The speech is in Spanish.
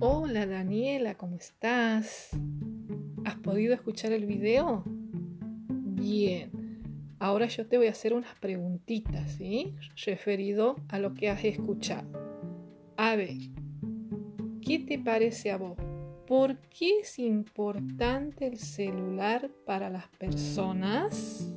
Hola Daniela, ¿cómo estás? ¿Has podido escuchar el video? Bien. Ahora yo te voy a hacer unas preguntitas, ¿sí? Referido a lo que has escuchado. A ver, ¿qué te parece a vos? ¿Por qué es importante el celular para las personas?